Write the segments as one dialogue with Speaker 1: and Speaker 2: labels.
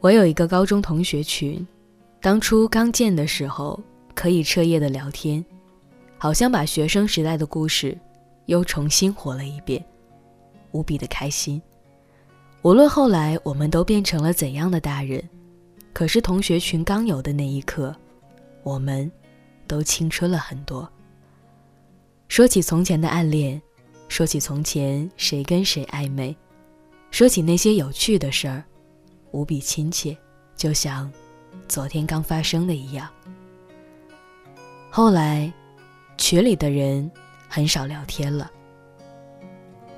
Speaker 1: 我有一个高中同学群，当初刚建的时候可以彻夜的聊天，好像把学生时代的故事又重新活了一遍，无比的开心。无论后来我们都变成了怎样的大人，可是同学群刚有的那一刻，我们都青春了很多。说起从前的暗恋，说起从前谁跟谁暧昧，说起那些有趣的事儿。无比亲切，就像昨天刚发生的一样。后来，群里的人很少聊天了。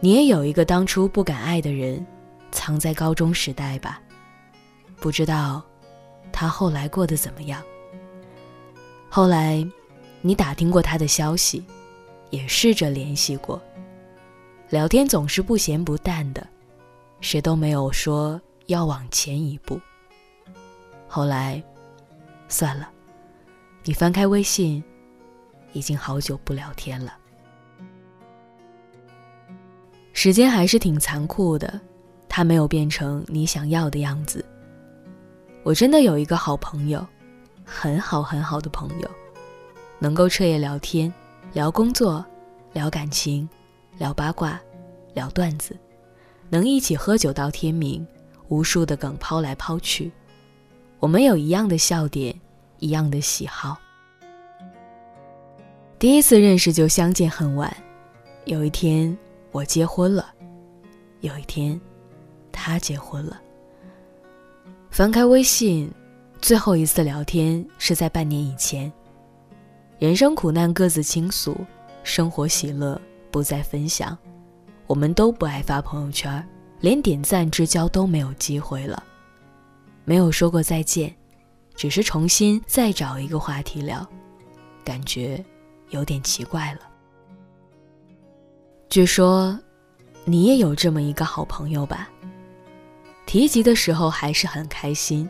Speaker 1: 你也有一个当初不敢爱的人，藏在高中时代吧？不知道他后来过得怎么样。后来，你打听过他的消息，也试着联系过，聊天总是不咸不淡的，谁都没有说。要往前一步。后来，算了，你翻开微信，已经好久不聊天了。时间还是挺残酷的，它没有变成你想要的样子。我真的有一个好朋友，很好很好的朋友，能够彻夜聊天，聊工作，聊感情，聊八卦，聊段子，能一起喝酒到天明。无数的梗抛来抛去，我们有一样的笑点，一样的喜好。第一次认识就相见恨晚，有一天我结婚了，有一天他结婚了。翻开微信，最后一次聊天是在半年以前。人生苦难各自倾诉，生活喜乐不再分享，我们都不爱发朋友圈。连点赞之交都没有机会了，没有说过再见，只是重新再找一个话题聊，感觉有点奇怪了。据说你也有这么一个好朋友吧？提及的时候还是很开心，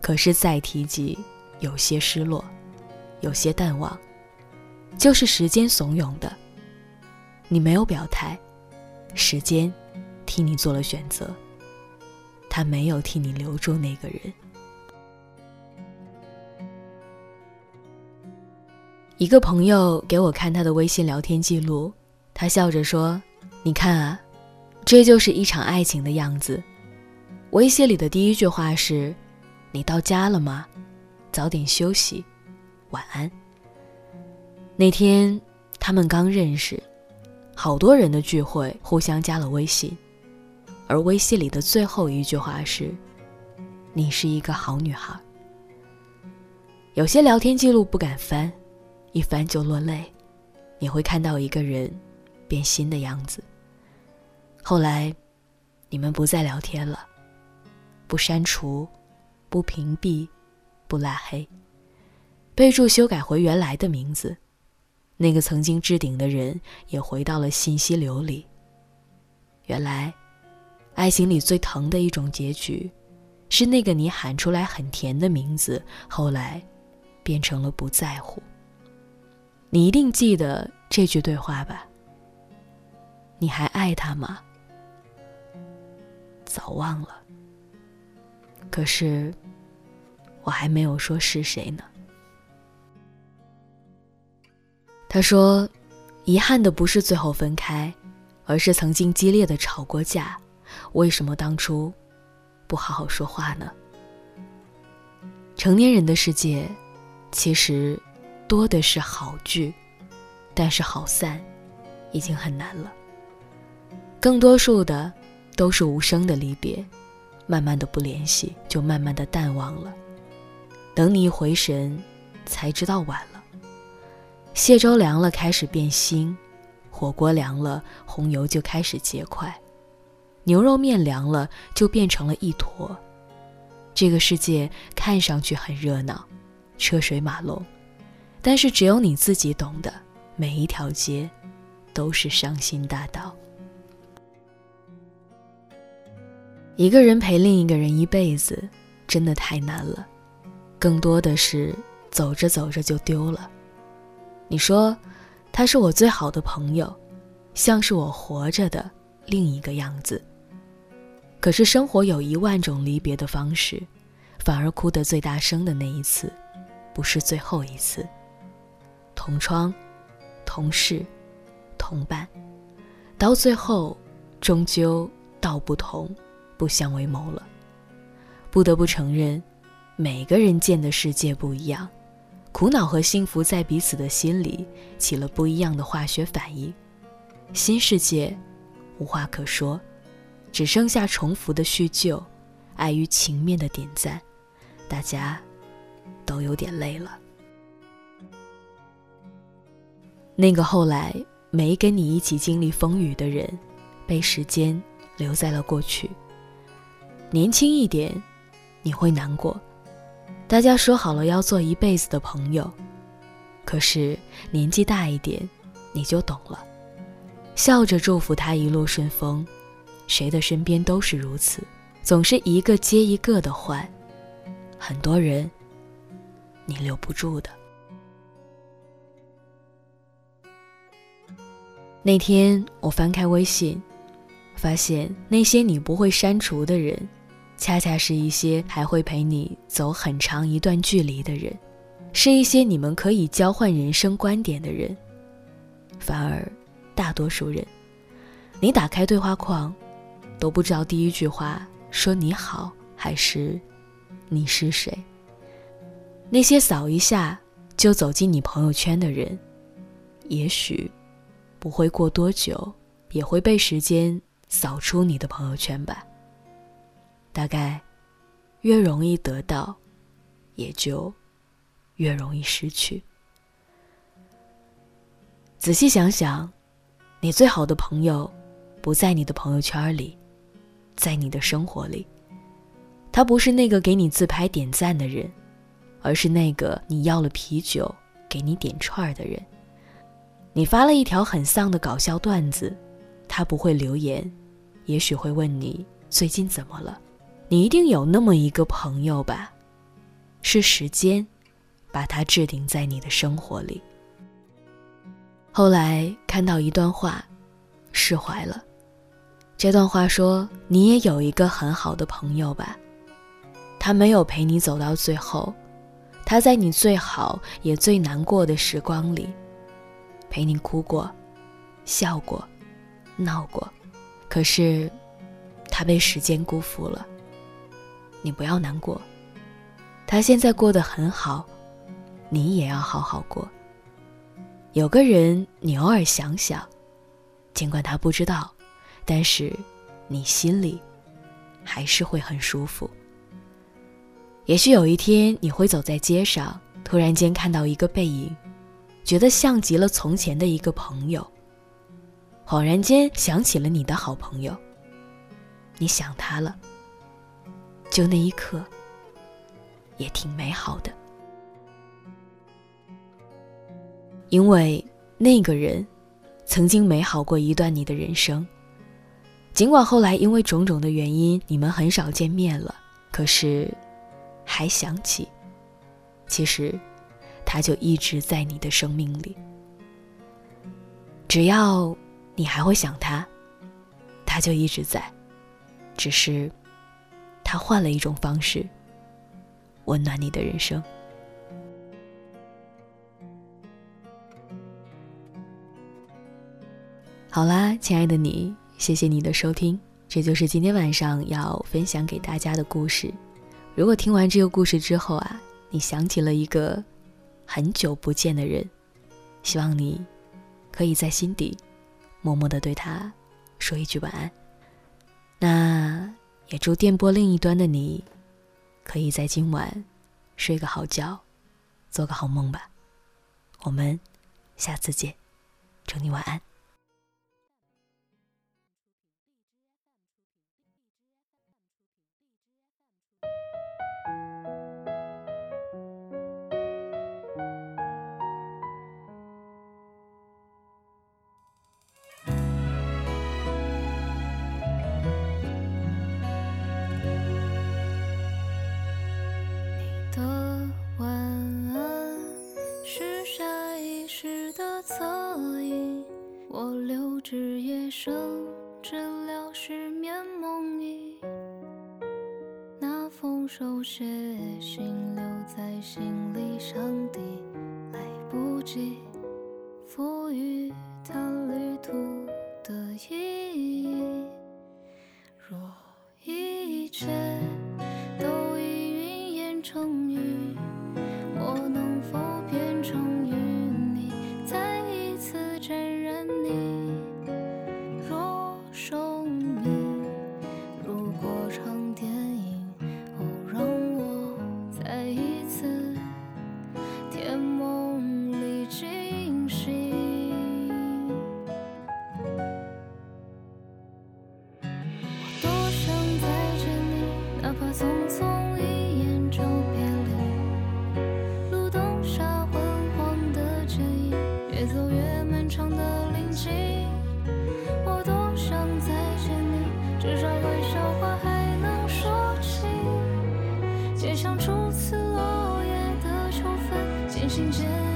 Speaker 1: 可是再提及，有些失落，有些淡忘，就是时间怂恿的。你没有表态，时间。替你做了选择，他没有替你留住那个人。一个朋友给我看他的微信聊天记录，他笑着说：“你看啊，这就是一场爱情的样子。”微信里的第一句话是：“你到家了吗？早点休息，晚安。”那天他们刚认识，好多人的聚会，互相加了微信。而微信里的最后一句话是：“你是一个好女孩。”有些聊天记录不敢翻，一翻就落泪。你会看到一个人变心的样子。后来，你们不再聊天了，不删除，不屏蔽，不拉黑，备注修改回原来的名字。那个曾经置顶的人也回到了信息流里。原来。爱情里最疼的一种结局，是那个你喊出来很甜的名字，后来变成了不在乎。你一定记得这句对话吧？你还爱他吗？早忘了。可是，我还没有说是谁呢。他说：“遗憾的不是最后分开，而是曾经激烈的吵过架。”为什么当初不好好说话呢？成年人的世界，其实多的是好聚，但是好散已经很难了。更多数的都是无声的离别，慢慢的不联系，就慢慢的淡忘了。等你一回神，才知道晚了。蟹粥凉了开始变腥，火锅凉了红油就开始结块。牛肉面凉了，就变成了一坨。这个世界看上去很热闹，车水马龙，但是只有你自己懂得，每一条街都是伤心大道。一个人陪另一个人一辈子，真的太难了。更多的是走着走着就丢了。你说，他是我最好的朋友，像是我活着的。另一个样子。可是生活有一万种离别的方式，反而哭得最大声的那一次，不是最后一次。同窗、同事、同伴，到最后，终究道不同，不相为谋了。不得不承认，每个人见的世界不一样，苦恼和幸福在彼此的心里起了不一样的化学反应。新世界，无话可说，只剩下重复的叙旧，碍于情面的点赞，大家都有点累了。那个后来没跟你一起经历风雨的人，被时间留在了过去。年轻一点。你会难过，大家说好了要做一辈子的朋友，可是年纪大一点，你就懂了，笑着祝福他一路顺风。谁的身边都是如此，总是一个接一个的换，很多人你留不住的。那天我翻开微信，发现那些你不会删除的人。恰恰是一些还会陪你走很长一段距离的人，是一些你们可以交换人生观点的人。反而，大多数人，你打开对话框，都不知道第一句话说你好还是你是谁。那些扫一下就走进你朋友圈的人，也许不会过多久，也会被时间扫出你的朋友圈吧。大概，越容易得到，也就越容易失去。仔细想想，你最好的朋友不在你的朋友圈里，在你的生活里。他不是那个给你自拍点赞的人，而是那个你要了啤酒给你点串的人。你发了一条很丧的搞笑段子，他不会留言，也许会问你最近怎么了。你一定有那么一个朋友吧，是时间把他置顶在你的生活里。后来看到一段话，释怀了。这段话说：“你也有一个很好的朋友吧，他没有陪你走到最后，他在你最好也最难过的时光里，陪你哭过、笑过、闹过，可是他被时间辜负了。”你不要难过，他现在过得很好，你也要好好过。有个人，你偶尔想想，尽管他不知道，但是你心里还是会很舒服。也许有一天，你会走在街上，突然间看到一个背影，觉得像极了从前的一个朋友。恍然间想起了你的好朋友，你想他了。就那一刻，也挺美好的，因为那个人曾经美好过一段你的人生。尽管后来因为种种的原因，你们很少见面了，可是还想起，其实他就一直在你的生命里。只要你还会想他，他就一直在，只是。他换了一种方式，温暖你的人生。好啦，亲爱的你，谢谢你的收听，这就是今天晚上要分享给大家的故事。如果听完这个故事之后啊，你想起了一个很久不见的人，希望你可以在心底默默的对他说一句晚安。那。也祝电波另一端的你，可以在今晚睡个好觉，做个好梦吧。我们下次见，祝你晚安。
Speaker 2: 手写信留在行李，上帝来不及赋予它旅途的意义。若一切都已云烟成雨，次甜梦里惊醒。我多想再见你，哪怕匆匆一眼就别离。路灯下昏黄的剪影，越走越漫长的林径。我多想再见你，至少玩笑话还能说起。街上初次心间